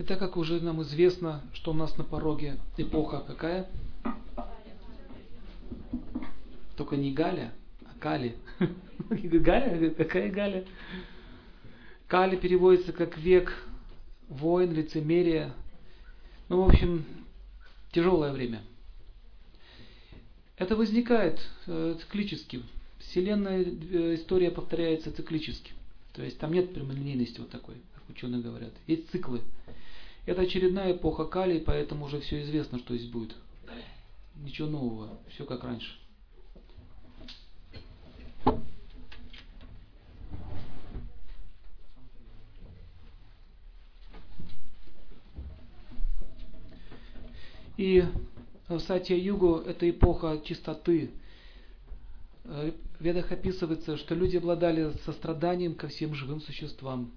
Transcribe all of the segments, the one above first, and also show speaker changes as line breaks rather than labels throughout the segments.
И так как уже нам известно, что у нас на пороге эпоха какая? Только не Галя, а Кали. Галя? Какая Галя? Кали переводится как век войн, лицемерия. Ну, в общем, тяжелое время. Это возникает э, циклически. Вселенная э, история повторяется циклически. То есть там нет прямолинейности вот такой, как ученые говорят. Есть циклы. Это очередная эпоха Кали, поэтому уже все известно, что здесь будет. Ничего нового, все как раньше. И в Сатья-Югу это эпоха чистоты. В Ведах описывается, что люди обладали состраданием ко всем живым существам,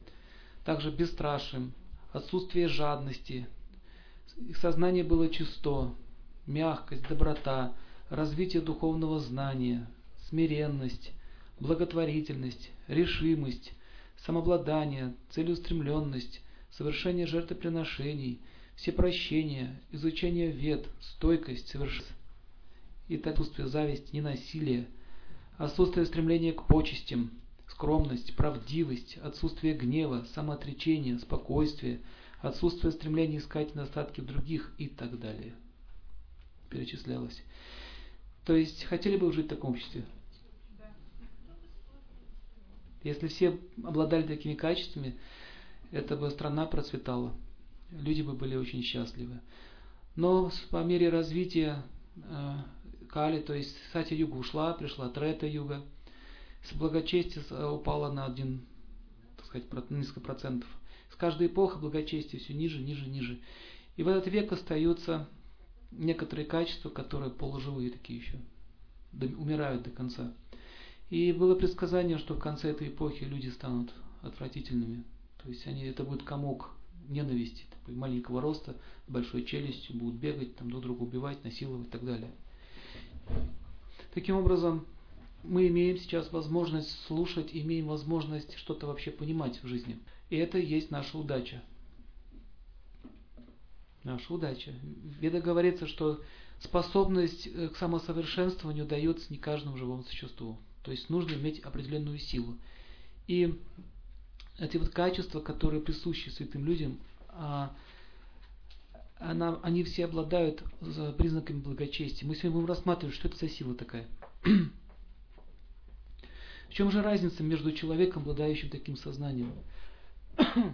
также бесстрашием, отсутствие жадности. Их сознание было чисто, мягкость, доброта, развитие духовного знания, смиренность, благотворительность, решимость, самообладание, целеустремленность, совершение жертвоприношений, всепрощение, изучение вед, стойкость, совершенство и отсутствие зависти, ненасилие, отсутствие стремления к почестям, скромность, правдивость, отсутствие гнева, самоотречение, спокойствие, отсутствие стремления искать недостатки в других и так далее. Перечислялось. То есть, хотели бы жить в таком обществе? Если все обладали такими качествами, эта бы страна процветала. Люди бы были очень счастливы. Но по мере развития э, Кали, то есть Сати-юга ушла, пришла Трета-юга, с благочестия э, упало на один, так сказать, несколько процентов. С каждой эпохой благочестие все ниже, ниже, ниже. И в этот век остаются некоторые качества, которые полуживые такие еще, умирают до конца. И было предсказание, что в конце этой эпохи люди станут отвратительными. То есть они, это будет комок ненависти, такой маленького роста, большой челюстью, будут бегать, там, друг друга убивать, насиловать и так далее. Таким образом, мы имеем сейчас возможность слушать, имеем возможность что-то вообще понимать в жизни. И это есть наша удача. Наша удача. Веда говорится, что способность э, к самосовершенствованию дается не каждому живому существу. То есть нужно иметь определенную силу. И эти вот качества, которые присущи святым людям, а, она, они все обладают признаками благочестия. Мы сегодня будем рассматривать, что это за сила такая. В чем же разница между человеком, обладающим таким сознанием,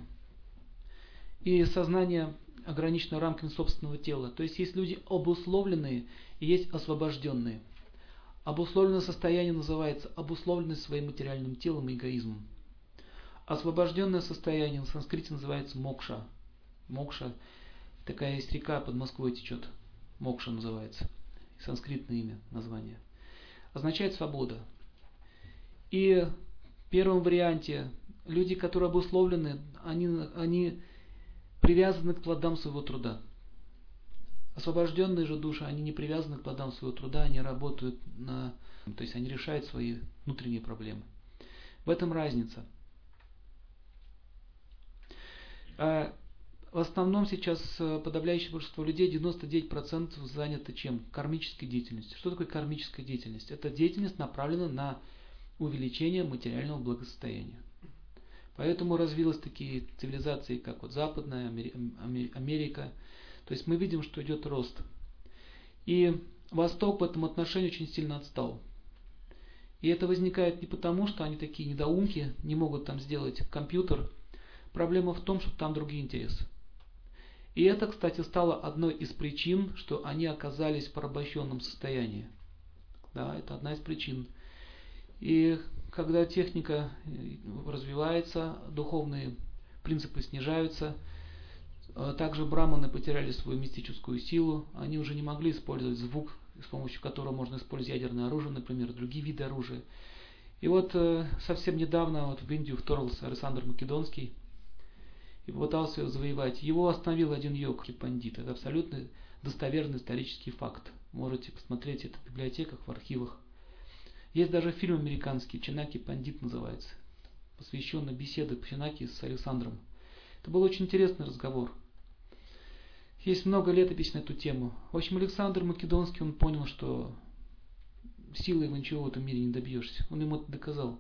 и сознание ограничено рамками собственного тела? То есть есть люди обусловленные и есть освобожденные. Обусловленное состояние называется обусловленность своим материальным телом и эгоизмом. Освобожденное состояние на санскрите называется мокша. Мокша, такая есть река под Москвой течет. Мокша называется. Санскритное имя, название. Означает свобода. И в первом варианте люди, которые обусловлены, они, они привязаны к плодам своего труда. Освобожденные же души, они не привязаны к плодам своего труда, они работают на... То есть они решают свои внутренние проблемы. В этом разница. А в основном сейчас э, подавляющее большинство людей, 99% заняты чем? Кармической деятельностью. Что такое кармическая деятельность? Это деятельность направлена на увеличения материального благосостояния. Поэтому развились такие цивилизации, как вот Западная Америка. То есть мы видим, что идет рост. И Восток в этом отношении очень сильно отстал. И это возникает не потому, что они такие недоумки, не могут там сделать компьютер. Проблема в том, что там другие интересы. И это, кстати, стало одной из причин, что они оказались в порабощенном состоянии. Да, это одна из причин. И когда техника э, развивается, духовные принципы снижаются, э, также браманы потеряли свою мистическую силу, они уже не могли использовать звук, с помощью которого можно использовать ядерное оружие, например, другие виды оружия. И вот э, совсем недавно вот в Индию вторгся Александр Македонский и попытался ее завоевать. Его остановил один йог, пандит. Это абсолютно достоверный исторический факт. Можете посмотреть это в библиотеках, в архивах. Есть даже фильм американский, Чинаки Пандит называется, посвященный беседе Чинаки с Александром. Это был очень интересный разговор. Есть много летописей на эту тему. В общем, Александр Македонский, он понял, что силой его ничего в этом мире не добьешься. Он ему это доказал.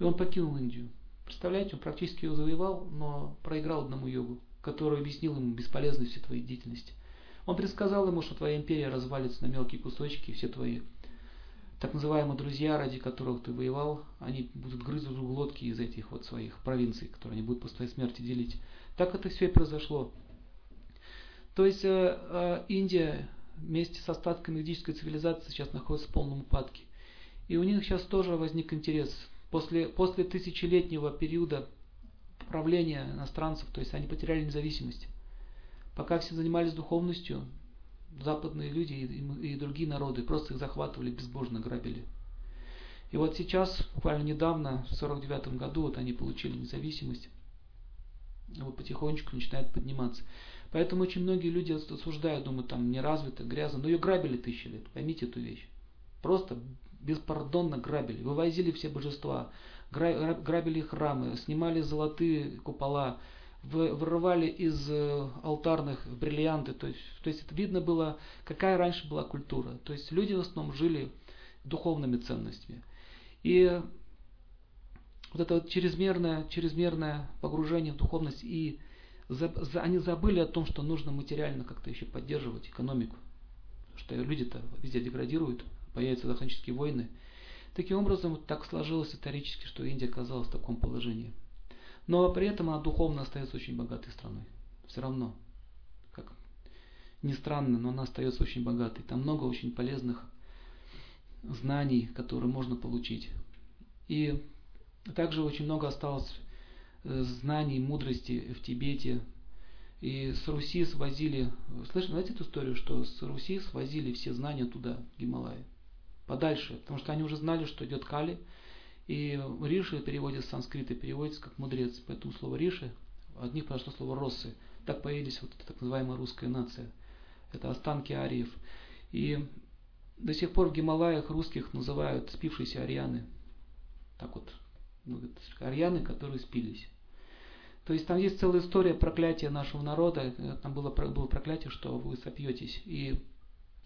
И он покинул Индию. Представляете, он практически ее завоевал, но проиграл одному йогу, который объяснил ему бесполезность всей твоей деятельности. Он предсказал ему, что твоя империя развалится на мелкие кусочки, все твои так называемые друзья, ради которых ты воевал, они будут грызть друг глотки из этих вот своих провинций, которые они будут по своей смерти делить. Так это все и произошло. То есть э, э, Индия вместе с остатками ведической цивилизации сейчас находится в полном упадке. И у них сейчас тоже возник интерес. После, после тысячелетнего периода правления иностранцев, то есть они потеряли независимость. Пока все занимались духовностью, западные люди и, другие народы просто их захватывали, безбожно грабили. И вот сейчас, буквально недавно, в 49 году, вот они получили независимость, вот потихонечку начинает подниматься. Поэтому очень многие люди осуждают, думают, там не развито, грязно. Но ее грабили тысячи лет, поймите эту вещь. Просто беспардонно грабили, вывозили все божества, грабили храмы, снимали золотые купола, вырывали из э, алтарных бриллианты. То есть, то есть это видно было, какая раньше была культура. То есть люди в основном жили духовными ценностями. И вот это вот чрезмерное, чрезмерное погружение в духовность и за, за, они забыли о том, что нужно материально как-то еще поддерживать экономику, что люди-то везде деградируют, появятся захватнические войны. Таким образом, так сложилось исторически, что Индия оказалась в таком положении. Но при этом она духовно остается очень богатой страной. Все равно. Как ни странно, но она остается очень богатой. Там много очень полезных знаний, которые можно получить. И также очень много осталось Э, знаний, мудрости в Тибете. И с Руси свозили, слышно, знаете эту историю, что с Руси свозили все знания туда, в Гималаи, подальше, потому что они уже знали, что идет Кали, и Риши переводит с санскрита, переводится как мудрец, поэтому слово Риши, от них прошло слово Россы, так появились вот так называемая русская нация, это останки ариев. И до сих пор в Гималаях русских называют спившиеся арианы, так вот, ну, арианы, которые спились. То есть там есть целая история проклятия нашего народа. Там было, было проклятие, что вы сопьетесь. И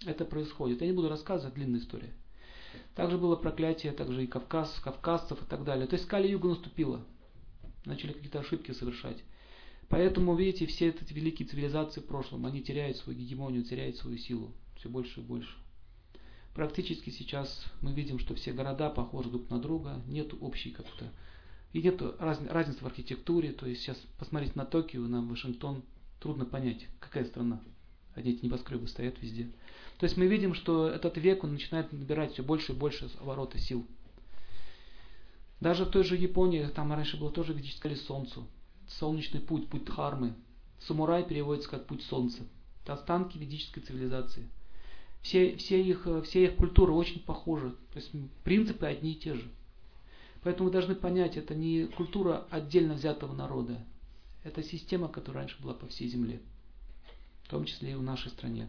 это происходит. Я не буду рассказывать, длинная история. Также было проклятие, также и Кавказ, кавказцев и так далее. То есть Кали-Юга наступила. Начали какие-то ошибки совершать. Поэтому, видите, все эти великие цивилизации в прошлом, они теряют свою гегемонию, теряют свою силу. Все больше и больше. Практически сейчас мы видим, что все города похожи друг на друга, нет общей как-то и нет раз, разницы в архитектуре. То есть сейчас посмотреть на Токио, на Вашингтон, трудно понять, какая страна. Одни эти небоскребы стоят везде. То есть мы видим, что этот век он начинает набирать все больше и больше обороты сил. Даже в той же Японии, там раньше было тоже ведическое солнцу. Солнечный путь, путь Дхармы. Самурай переводится как путь солнца. Это останки ведической цивилизации. Все, все, их, все их культуры очень похожи. То есть принципы одни и те же. Поэтому мы должны понять, это не культура отдельно взятого народа. Это система, которая раньше была по всей земле, в том числе и в нашей стране.